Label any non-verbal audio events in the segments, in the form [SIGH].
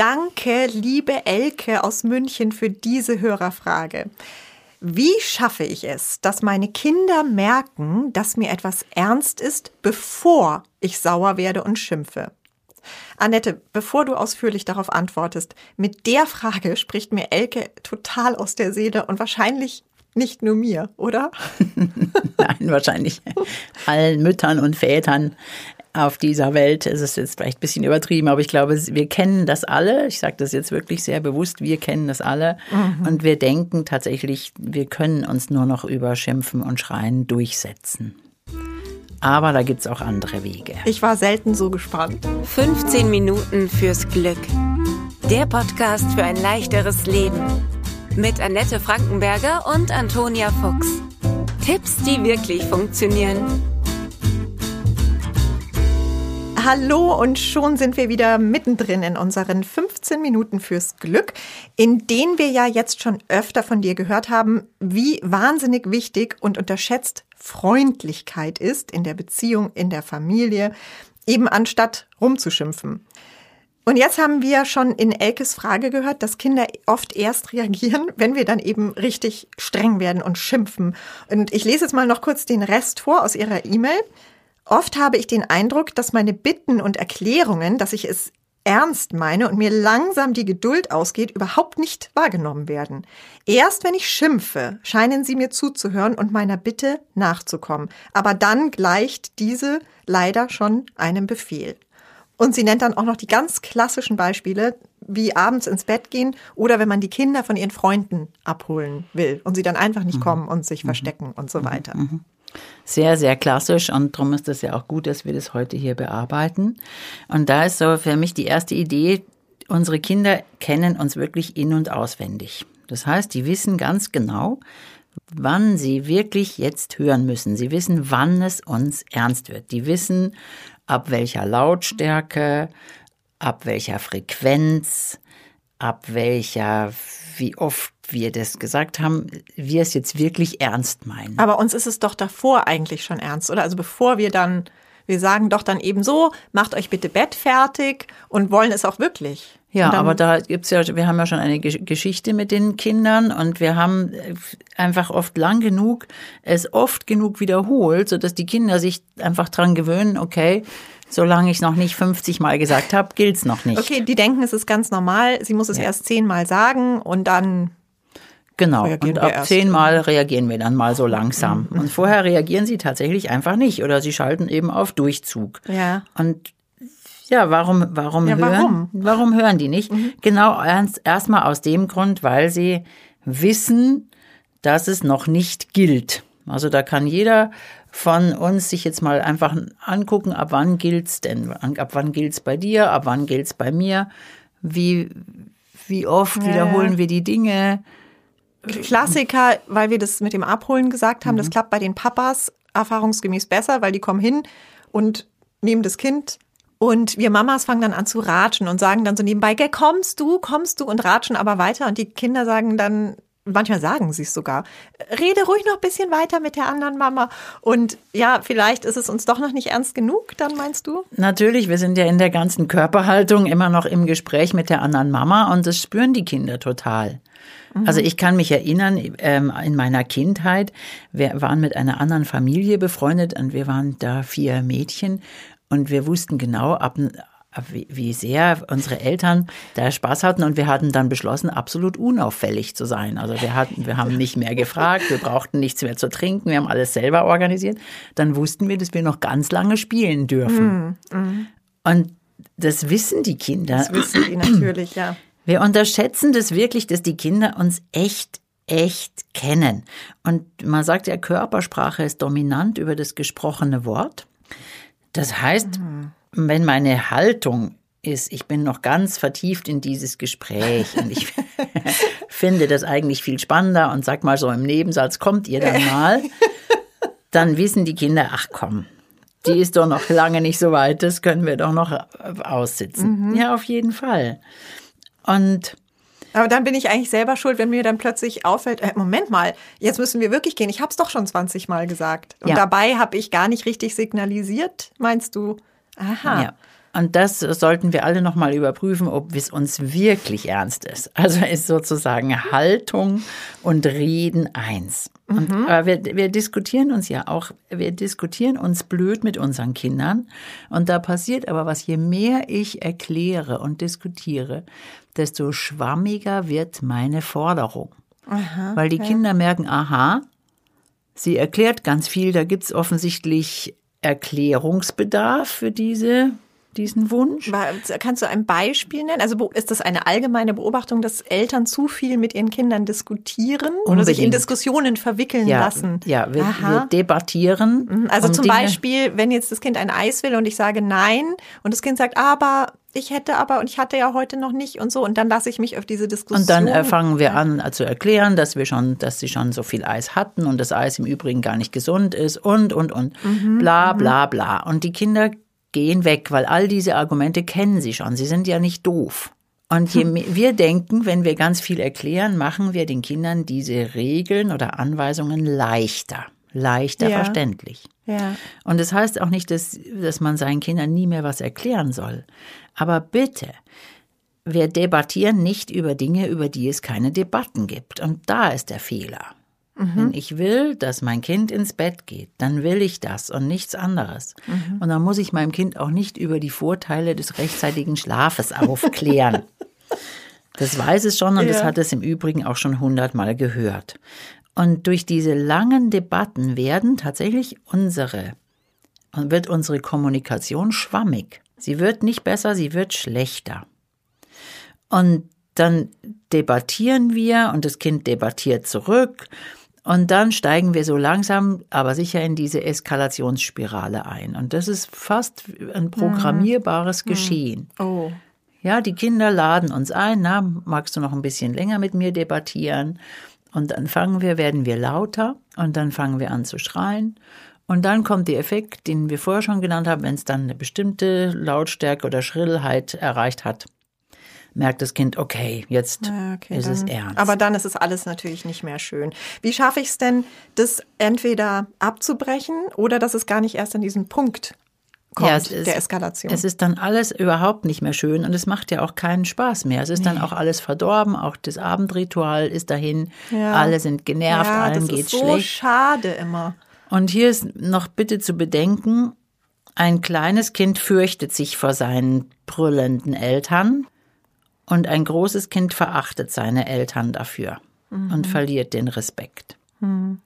Danke, liebe Elke aus München, für diese Hörerfrage. Wie schaffe ich es, dass meine Kinder merken, dass mir etwas ernst ist, bevor ich sauer werde und schimpfe? Annette, bevor du ausführlich darauf antwortest, mit der Frage [LAUGHS] spricht mir Elke total aus der Seele und wahrscheinlich nicht nur mir, oder? [LAUGHS] Nein, wahrscheinlich allen Müttern und Vätern auf dieser Welt. Es ist jetzt vielleicht ein bisschen übertrieben, aber ich glaube, wir kennen das alle. Ich sage das jetzt wirklich sehr bewusst. Wir kennen das alle. Mhm. Und wir denken tatsächlich, wir können uns nur noch über Schimpfen und Schreien durchsetzen. Aber da gibt es auch andere Wege. Ich war selten so gespannt. 15 Minuten fürs Glück. Der Podcast für ein leichteres Leben. Mit Annette Frankenberger und Antonia Fuchs. Tipps, die wirklich funktionieren. Hallo und schon sind wir wieder mittendrin in unseren 15 Minuten fürs Glück, in denen wir ja jetzt schon öfter von dir gehört haben, wie wahnsinnig wichtig und unterschätzt Freundlichkeit ist in der Beziehung, in der Familie, eben anstatt rumzuschimpfen. Und jetzt haben wir schon in Elkes Frage gehört, dass Kinder oft erst reagieren, wenn wir dann eben richtig streng werden und schimpfen. Und ich lese jetzt mal noch kurz den Rest vor aus ihrer E-Mail. Oft habe ich den Eindruck, dass meine Bitten und Erklärungen, dass ich es ernst meine und mir langsam die Geduld ausgeht, überhaupt nicht wahrgenommen werden. Erst wenn ich schimpfe, scheinen sie mir zuzuhören und meiner Bitte nachzukommen. Aber dann gleicht diese leider schon einem Befehl. Und sie nennt dann auch noch die ganz klassischen Beispiele, wie abends ins Bett gehen oder wenn man die Kinder von ihren Freunden abholen will und sie dann einfach nicht mhm. kommen und sich mhm. verstecken und so mhm. weiter. Mhm. Sehr, sehr klassisch und darum ist es ja auch gut, dass wir das heute hier bearbeiten. Und da ist so für mich die erste Idee, unsere Kinder kennen uns wirklich in und auswendig. Das heißt, die wissen ganz genau, wann sie wirklich jetzt hören müssen. Sie wissen, wann es uns ernst wird. Die wissen, ab welcher Lautstärke, ab welcher Frequenz, ab welcher, wie oft wir das gesagt haben, wir es jetzt wirklich ernst meinen. Aber uns ist es doch davor eigentlich schon ernst, oder? Also bevor wir dann, wir sagen doch dann eben so, macht euch bitte Bett fertig und wollen es auch wirklich. Ja, aber da gibt's ja, wir haben ja schon eine Geschichte mit den Kindern und wir haben einfach oft lang genug, es oft genug wiederholt, so dass die Kinder sich einfach dran gewöhnen, okay, solange ich es noch nicht 50 Mal gesagt habe, gilt's noch nicht. Okay, die denken, es ist ganz normal, sie muss es ja. erst zehnmal sagen und dann Genau. Und ab zehnmal reagieren wir dann mal so langsam. Mhm. [LAUGHS] Und vorher reagieren sie tatsächlich einfach nicht oder sie schalten eben auf Durchzug. Ja. Und ja, warum, warum ja, hören? Warum? warum hören die nicht? Mhm. Genau, erst, erstmal aus dem Grund, weil sie wissen, dass es noch nicht gilt. Also da kann jeder von uns sich jetzt mal einfach angucken, ab wann gilt's denn? Ab wann gilt's bei dir? Ab wann gilt's bei mir? Wie, wie oft ja. wiederholen wir die Dinge? Klassiker, weil wir das mit dem Abholen gesagt haben, mhm. das klappt bei den Papas erfahrungsgemäß besser, weil die kommen hin und nehmen das Kind und wir Mamas fangen dann an zu ratschen und sagen dann so nebenbei, gell, kommst du, kommst du und ratschen aber weiter und die Kinder sagen dann, manchmal sagen sie es sogar, rede ruhig noch ein bisschen weiter mit der anderen Mama. Und ja, vielleicht ist es uns doch noch nicht ernst genug, dann meinst du? Natürlich, wir sind ja in der ganzen Körperhaltung immer noch im Gespräch mit der anderen Mama und das spüren die Kinder total. Mhm. Also ich kann mich erinnern, ähm, in meiner Kindheit, wir waren mit einer anderen Familie befreundet und wir waren da vier Mädchen und wir wussten genau, ab, wie sehr unsere Eltern da Spaß hatten und wir hatten dann beschlossen, absolut unauffällig zu sein. Also wir hatten, wir haben nicht mehr gefragt, wir brauchten nichts mehr zu trinken, wir haben alles selber organisiert. Dann wussten wir, dass wir noch ganz lange spielen dürfen. Mhm. mhm. Und das wissen die Kinder. Das wissen die natürlich, ja. Wir unterschätzen das wirklich, dass die Kinder uns echt, echt kennen. Und man sagt ja, Körpersprache ist dominant über das gesprochene Wort. Das heißt, mhm. wenn meine Haltung ist, ich bin noch ganz vertieft in dieses Gespräch und ich [LAUGHS] finde das eigentlich viel spannender und sag mal so im Nebensatz, kommt ihr dann mal, [LAUGHS] dann wissen die Kinder, ach komm, die ist doch noch lange nicht so weit, das können wir doch noch aussitzen. Mhm. Ja, auf jeden Fall. Und aber dann bin ich eigentlich selber schuld, wenn mir dann plötzlich auffällt, äh, Moment mal, jetzt müssen wir wirklich gehen. Ich habe es doch schon 20 Mal gesagt. Und ja. dabei habe ich gar nicht richtig signalisiert, meinst du? Aha. Ja. Und das sollten wir alle nochmal überprüfen, ob es uns wirklich ernst ist. Also ist sozusagen Haltung und Reden eins. Und, mhm. Aber wir, wir diskutieren uns ja auch, wir diskutieren uns blöd mit unseren Kindern. Und da passiert aber was, je mehr ich erkläre und diskutiere, desto schwammiger wird meine Forderung. Aha, Weil die ja. Kinder merken, aha, sie erklärt ganz viel, da gibt's offensichtlich Erklärungsbedarf für diese diesen Wunsch. Kannst du ein Beispiel nennen? Also ist das eine allgemeine Beobachtung, dass Eltern zu viel mit ihren Kindern diskutieren Unbedingt. oder sich in Diskussionen verwickeln ja, lassen? Ja, wir, wir debattieren. Mhm, also um zum Dinge. Beispiel, wenn jetzt das Kind ein Eis will und ich sage nein und das Kind sagt, aber ich hätte aber und ich hatte ja heute noch nicht und so und dann lasse ich mich auf diese Diskussion. Und dann fangen wir an zu erklären, dass wir schon, dass sie schon so viel Eis hatten und das Eis im Übrigen gar nicht gesund ist und und und mhm, bla mhm. bla bla und die Kinder gehen weg, weil all diese Argumente kennen sie schon. Sie sind ja nicht doof. Und je mehr wir denken, wenn wir ganz viel erklären, machen wir den Kindern diese Regeln oder Anweisungen leichter, leichter ja. verständlich. Ja. Und das heißt auch nicht, dass, dass man seinen Kindern nie mehr was erklären soll. Aber bitte, wir debattieren nicht über Dinge, über die es keine Debatten gibt. Und da ist der Fehler. Mhm. Wenn ich will, dass mein Kind ins Bett geht, dann will ich das und nichts anderes. Mhm. Und dann muss ich meinem Kind auch nicht über die Vorteile des rechtzeitigen Schlafes aufklären. [LAUGHS] das weiß es schon und ja. das hat es im Übrigen auch schon hundertmal gehört. Und durch diese langen Debatten werden tatsächlich unsere und wird unsere Kommunikation schwammig. Sie wird nicht besser, sie wird schlechter. Und dann debattieren wir und das Kind debattiert zurück und dann steigen wir so langsam, aber sicher in diese Eskalationsspirale ein. Und das ist fast ein programmierbares mhm. Geschehen. Oh. Ja, die Kinder laden uns ein, na, magst du noch ein bisschen länger mit mir debattieren? Und dann fangen wir, werden wir lauter und dann fangen wir an zu schreien. Und dann kommt der Effekt, den wir vorher schon genannt haben, wenn es dann eine bestimmte Lautstärke oder Schrillheit erreicht hat merkt das Kind, okay, jetzt ja, okay, ist dann, es ernst. Aber dann ist es alles natürlich nicht mehr schön. Wie schaffe ich es denn, das entweder abzubrechen oder dass es gar nicht erst an diesen Punkt kommt, ja, ist, der Eskalation? Es ist dann alles überhaupt nicht mehr schön und es macht ja auch keinen Spaß mehr. Es ist nee. dann auch alles verdorben, auch das Abendritual ist dahin, ja. alle sind genervt, ja, allen geht's schlecht. Das ist so schade immer. Und hier ist noch bitte zu bedenken, ein kleines Kind fürchtet sich vor seinen brüllenden Eltern. Und ein großes Kind verachtet seine Eltern dafür mhm. und verliert den Respekt. Mhm.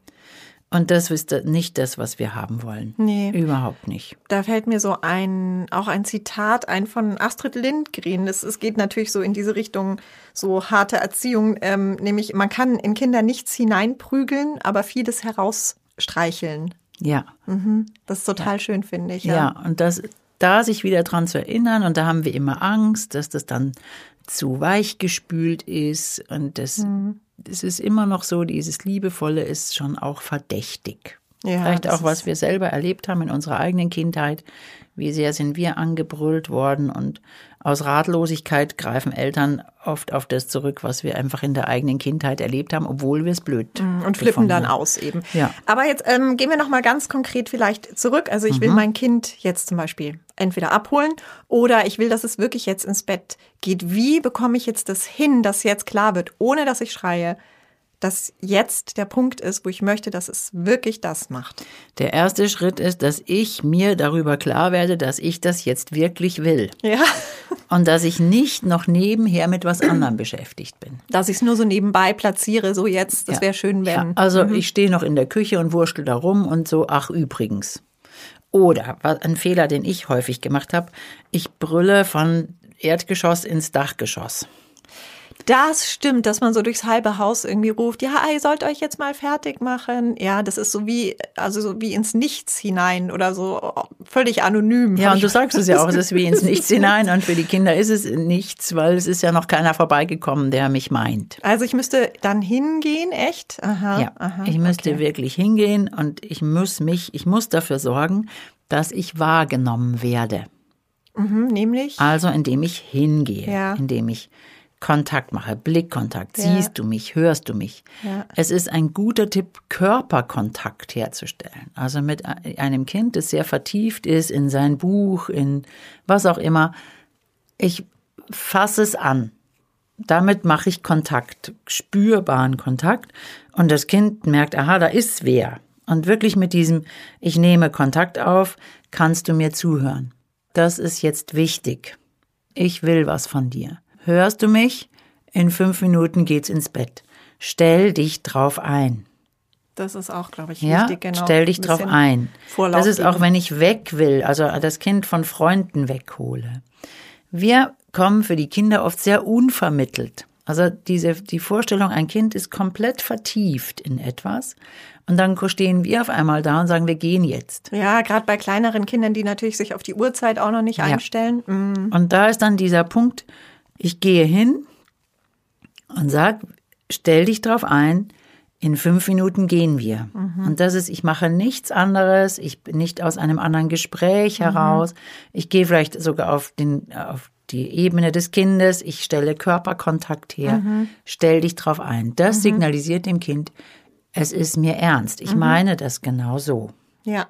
Und das ist nicht das, was wir haben wollen. Nee. Überhaupt nicht. Da fällt mir so ein, auch ein Zitat ein von Astrid Lindgren. Es, es geht natürlich so in diese Richtung, so harte Erziehung, ähm, nämlich man kann in Kinder nichts hineinprügeln, aber vieles herausstreicheln. Ja. Mhm. Das ist total ja. schön, finde ich. Ja. ja, und das, da sich wieder dran zu erinnern, und da haben wir immer Angst, dass das dann zu weich gespült ist und das, mhm. das ist immer noch so, dieses Liebevolle ist schon auch verdächtig. Ja, Vielleicht auch, was wir selber erlebt haben in unserer eigenen Kindheit. Wie sehr sind wir angebrüllt worden und aus Ratlosigkeit greifen Eltern oft auf das zurück, was wir einfach in der eigenen Kindheit erlebt haben, obwohl wir es blöd mhm, und flippen dann aus eben. Ja. Aber jetzt ähm, gehen wir noch mal ganz konkret vielleicht zurück. Also ich will mhm. mein Kind jetzt zum Beispiel entweder abholen oder ich will, dass es wirklich jetzt ins Bett geht. Wie bekomme ich jetzt das hin, dass jetzt klar wird, ohne dass ich schreie? dass jetzt der Punkt ist, wo ich möchte, dass es wirklich das macht. Der erste Schritt ist, dass ich mir darüber klar werde, dass ich das jetzt wirklich will. Ja. [LAUGHS] Und dass ich nicht noch nebenher mit was anderem beschäftigt bin. Dass ich es nur so nebenbei platziere, so jetzt, das ja. wäre schön, wenn. Ja, also mhm. ich stehe noch in der Küche und wurschtel da rum und so, ach übrigens. Oder ein Fehler, den ich häufig gemacht habe, ich brülle von Erdgeschoss ins Dachgeschoss. Das stimmt, dass man so durchs halbe Haus irgendwie ruft, ja, ihr sollt euch jetzt mal fertig machen. Ja, das ist so wie, also so wie ins Nichts hinein oder so völlig anonym. Ja, und du sagst es ja auch, es ist wie ins [LAUGHS] Nichts hinein und für die Kinder ist es nichts, weil es ist ja noch keiner vorbeigekommen, der mich meint. Also ich müsste dann hingehen, echt? Aha. Ja, aha, ich müsste okay. wirklich hingehen und ich muss mich, ich muss dafür sorgen, dass ich wahrgenommen werde. Mhm, nämlich? Also indem ich hingehe, ja. indem ich Kontakt mache, Blickkontakt, Ja. siehst du mich, hörst du mich. Ja. Es ist ein guter Tipp, Körperkontakt herzustellen. Also mit einem Kind, das sehr vertieft ist in sein Buch, in was auch immer. Ich fasse es an. Damit mache ich Kontakt, spürbaren Kontakt. Und das Kind merkt, aha, da ist wer. Und wirklich mit diesem, ich nehme Kontakt auf, kannst du mir zuhören. Das ist jetzt wichtig. Ich will was von dir. Hörst du mich? In fünf Minuten geht's ins Bett. Stell dich drauf ein. Das ist auch, glaube ich, Ja, wichtig. Genau. stell dich Ein drauf ein. Vorlauf das ist auch, geben. wenn ich weg will, also das Kind von Freunden weghole. Wir kommen für die Kinder oft sehr unvermittelt. Also diese, die Vorstellung, ein Kind ist komplett vertieft in etwas. Und dann stehen wir auf einmal da und sagen, wir gehen jetzt. Ja, gerade bei kleineren Kindern, die natürlich sich auf die Uhrzeit auch noch nicht einstellen. Mm. Und da ist dann dieser Punkt, ich gehe hin und sag, stell dich drauf ein, in fünf Minuten gehen wir. Und das ist, ich mache nichts anderes, ich bin nicht aus einem anderen Gespräch heraus. Ich gehe vielleicht sogar auf den, auf die Ebene des Kindes, ich stelle Körperkontakt her, stell dich drauf ein. Das signalisiert dem Kind, es ist mir ernst. Ich meine das genau so. Ja.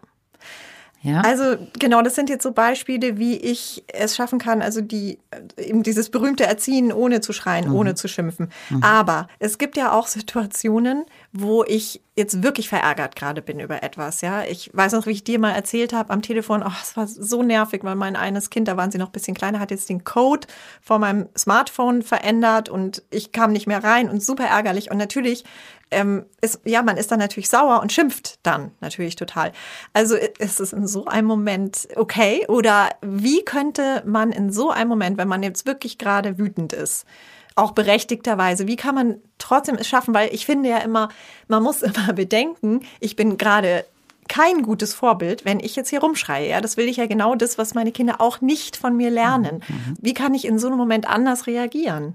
Ja? Also genau, das sind jetzt so Beispiele, wie ich es schaffen kann, also die eben dieses berühmte Erziehen ohne zu schreien, ohne zu schimpfen. Aber es gibt ja auch [LAUGHS] Situationen, wo ich jetzt wirklich verärgert gerade bin über etwas. Ja, ich weiß noch, wie ich dir mal erzählt habe am Telefon. Oh, es war so nervig, weil mein eines Kind, da waren sie noch ein bisschen kleiner, hat jetzt den Code von meinem Smartphone verändert und ich kam nicht mehr rein und super ärgerlich. Und natürlich ähm, ist, ja, man ist dann natürlich sauer und schimpft dann natürlich total. Also ist es in so einem Moment okay? Oder wie könnte man in so einem Moment, wenn man jetzt wirklich gerade wütend ist, auch berechtigterweise, wie kann man trotzdem es schaffen? Weil ich finde ja immer, man muss [LAUGHS] immer bedenken, ich bin gerade kein gutes Vorbild, wenn ich jetzt hier rumschreie. Ja, das will ich ja genau das, was meine Kinder auch nicht von mir lernen. Wie kann ich in so einem Moment anders reagieren?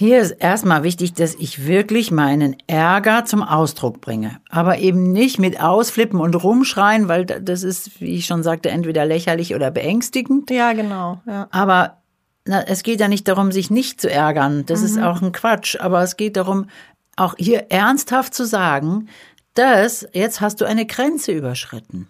Hier ist erstmal wichtig, dass ich wirklich meinen Ärger zum Ausdruck bringe. Aber eben nicht mit Ausflippen und Rumschreien, weil das ist, wie ich schon sagte, entweder lächerlich oder beängstigend. Ja, genau. Ja. Aber na, es geht ja nicht darum, sich nicht zu ärgern. Das ist auch ein Quatsch. Aber es geht darum, auch hier ernsthaft zu sagen, dass jetzt hast du eine Grenze überschritten.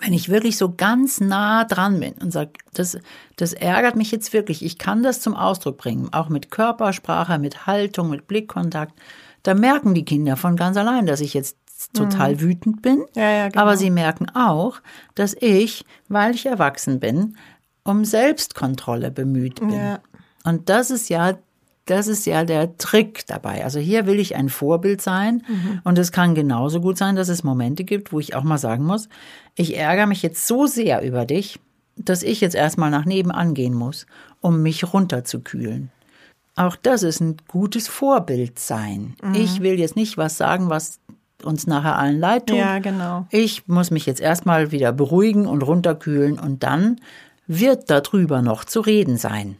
Wenn ich wirklich so ganz nah dran bin und sage, das, das ärgert mich jetzt wirklich, ich kann das zum Ausdruck bringen, auch mit Körpersprache, mit Haltung, mit Blickkontakt, da merken die Kinder von ganz allein, dass ich jetzt total wütend bin. Ja, ja, genau. Aber sie merken auch, dass ich, weil ich erwachsen bin, um Selbstkontrolle bemüht bin. Ja. Und das ist ja, das ist ja der Trick dabei. Also hier will ich ein Vorbild sein. Und es kann genauso gut sein, dass es Momente gibt, wo ich auch mal sagen muss, ich ärgere mich jetzt so sehr über dich, dass ich jetzt erstmal nach nebenan gehen muss, um mich runterzukühlen. Auch das ist ein gutes Vorbild sein. Ich will jetzt nicht was sagen, was uns nachher allen leid tut. Ja, genau. Ich muss mich jetzt erstmal wieder beruhigen und runterkühlen und dann wird darüber noch zu reden sein.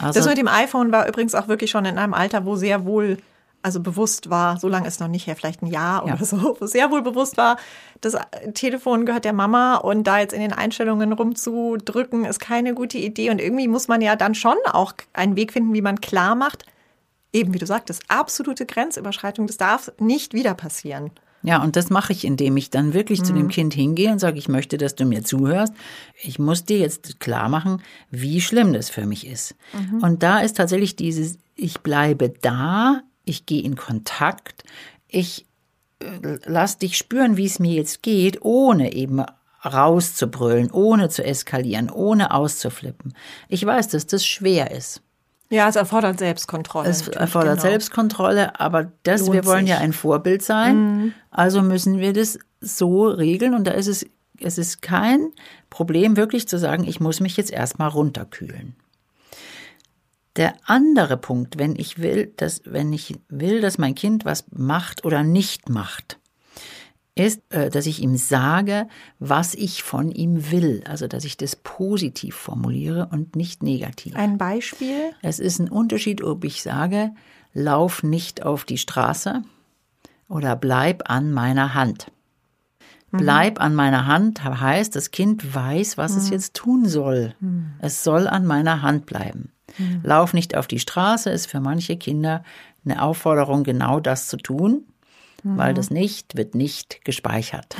Also, Das mit dem iPhone war übrigens auch wirklich schon in einem Alter, wo sehr wohl, also bewusst war, so lange ist noch nicht her, vielleicht ein Jahr oder Ja. so, wo sehr wohl bewusst war, das Telefon gehört der Mama und da jetzt in den Einstellungen rumzudrücken, ist keine gute Idee. Und irgendwie muss man ja dann schon auch einen Weg finden, wie man klar macht, eben wie du sagtest, absolute Grenzüberschreitung, das darf nicht wieder passieren. Ja, und das mache ich, indem ich dann wirklich zu dem Kind hingehe und sage, ich möchte, dass du mir zuhörst. Ich muss dir jetzt klar machen, wie schlimm das für mich ist. Und da ist tatsächlich dieses, ich bleibe da, ich gehe in Kontakt, ich äh, lass dich spüren, wie es mir jetzt geht, ohne eben rauszubrüllen, ohne zu eskalieren, ohne auszuflippen. Ich weiß, dass das schwer ist. Ja, es erfordert Selbstkontrolle. Es erfordert genau. Selbstkontrolle, aber das, Lohnt wir wollen ja sich. ein Vorbild sein. Also müssen wir das so regeln. Und da ist es, es ist kein Problem, wirklich zu sagen, ich muss mich jetzt erstmal runterkühlen. Der andere Punkt, wenn ich will, dass, wenn ich will, dass mein Kind was macht oder nicht macht, ist, äh, dass ich ihm sage, was ich von ihm will. Also, dass ich das positiv formuliere und nicht negativ. Ein Beispiel? Es ist ein Unterschied, ob ich sage, lauf nicht auf die Straße oder bleib an meiner Hand. Bleib an meiner Hand heißt, das Kind weiß, was es jetzt tun soll. Es soll an meiner Hand bleiben. Mhm. Lauf nicht auf die Straße ist für manche Kinder eine Aufforderung, genau das zu tun, mhm. weil das nicht wird nicht gespeichert.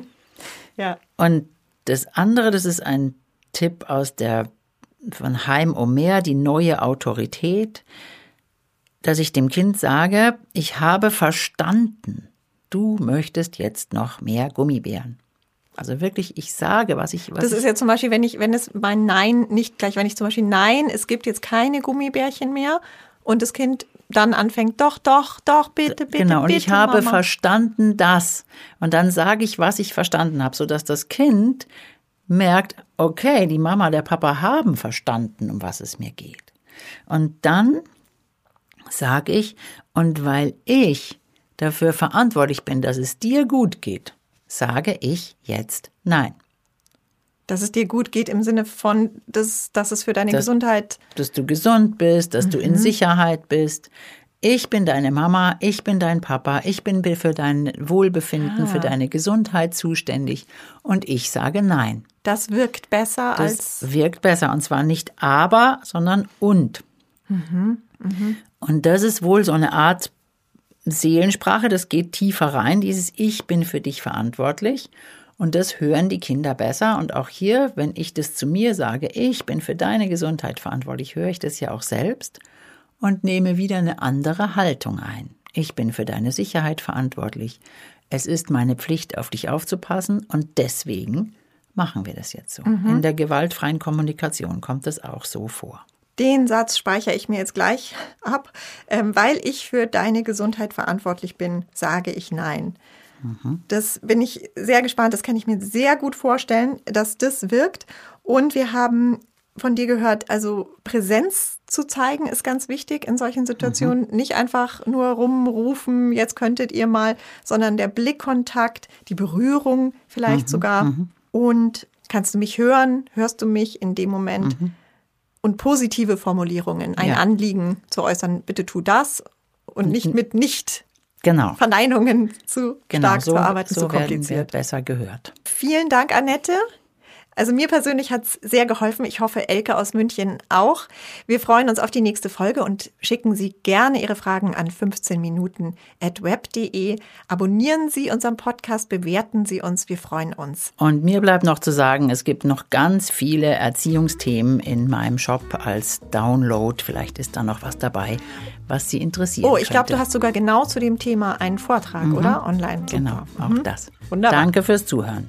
[LAUGHS] ja. Und das andere, das ist ein Tipp aus der von Heim Omer, die neue Autorität, dass ich dem Kind sage, ich habe verstanden, du möchtest jetzt noch mehr Gummibären. Also wirklich, ich sage, was ich. Was das ist ja zum Beispiel, wenn ich, wenn es mein Nein nicht gleich, wenn ich zum Beispiel Nein, es gibt jetzt keine Gummibärchen mehr und das Kind dann anfängt, doch, doch, doch, bitte, bitte. Genau, und bitte, ich habe Mama. verstanden das. Und dann sage ich, was ich verstanden habe, sodass das Kind merkt, okay, die Mama, der Papa haben verstanden, um was es mir geht. Und dann sage ich, und weil ich dafür verantwortlich bin, dass es dir gut geht, sage ich jetzt Nein. Dass es dir gut geht im Sinne von, dass, dass es für deine dass, Gesundheit. Dass du gesund bist, dass mhm. du in mhm. Sicherheit bist. Ich bin deine Mama, ich bin dein Papa, ich bin für dein Wohlbefinden, ah. für deine Gesundheit zuständig und ich sage Nein. Das wirkt besser das als. Wirkt besser und zwar nicht aber, sondern und. Mhm. Mhm. Und das ist wohl so eine Art Seelensprache, das geht tiefer rein, dieses Ich bin für dich verantwortlich. Und das hören die Kinder besser. Und auch hier, wenn ich das zu mir sage, ich bin für deine Gesundheit verantwortlich, höre ich das ja auch selbst und nehme wieder eine andere Haltung ein. Ich bin für deine Sicherheit verantwortlich. Es ist meine Pflicht, auf dich aufzupassen und deswegen machen wir das jetzt so. Mhm. In der gewaltfreien Kommunikation kommt das auch so vor. Den Satz speichere ich mir jetzt gleich ab. Ähm, weil ich für deine Gesundheit verantwortlich bin, sage ich Nein. Mhm. Das bin ich sehr gespannt. Das kann ich mir sehr gut vorstellen, dass das wirkt. Und wir haben von dir gehört, also Präsenz zu zeigen ist ganz wichtig in solchen Situationen. Mhm. Nicht einfach nur rumrufen, jetzt könntet ihr mal, sondern der Blickkontakt, die Berührung vielleicht mhm. sogar. Mhm. Und kannst du mich hören? Hörst du mich in dem Moment? Mhm und positive Formulierungen, ein ja. Anliegen zu äußern, bitte tu das und nicht mit nicht genau. Verneinungen zu genau, stark so, zu arbeiten, so zu kompliziert. besser gehört. Vielen Dank, Annette. Also mir persönlich hat es sehr geholfen. Ich hoffe, Elke aus München auch. Wir freuen uns auf die nächste Folge und schicken Sie gerne Ihre Fragen an 15 Minuten at web.de. Abonnieren Sie unseren Podcast, bewerten Sie uns. Wir freuen uns. Und mir bleibt noch zu sagen, es gibt noch ganz viele Erziehungsthemen in meinem Shop als Download. Vielleicht ist da noch was dabei, was Sie interessiert. Oh, ich glaube, du hast sogar genau zu dem Thema einen Vortrag, mhm. oder? Online. Super. Genau, auch mhm. das. Wunderbar. Danke fürs Zuhören.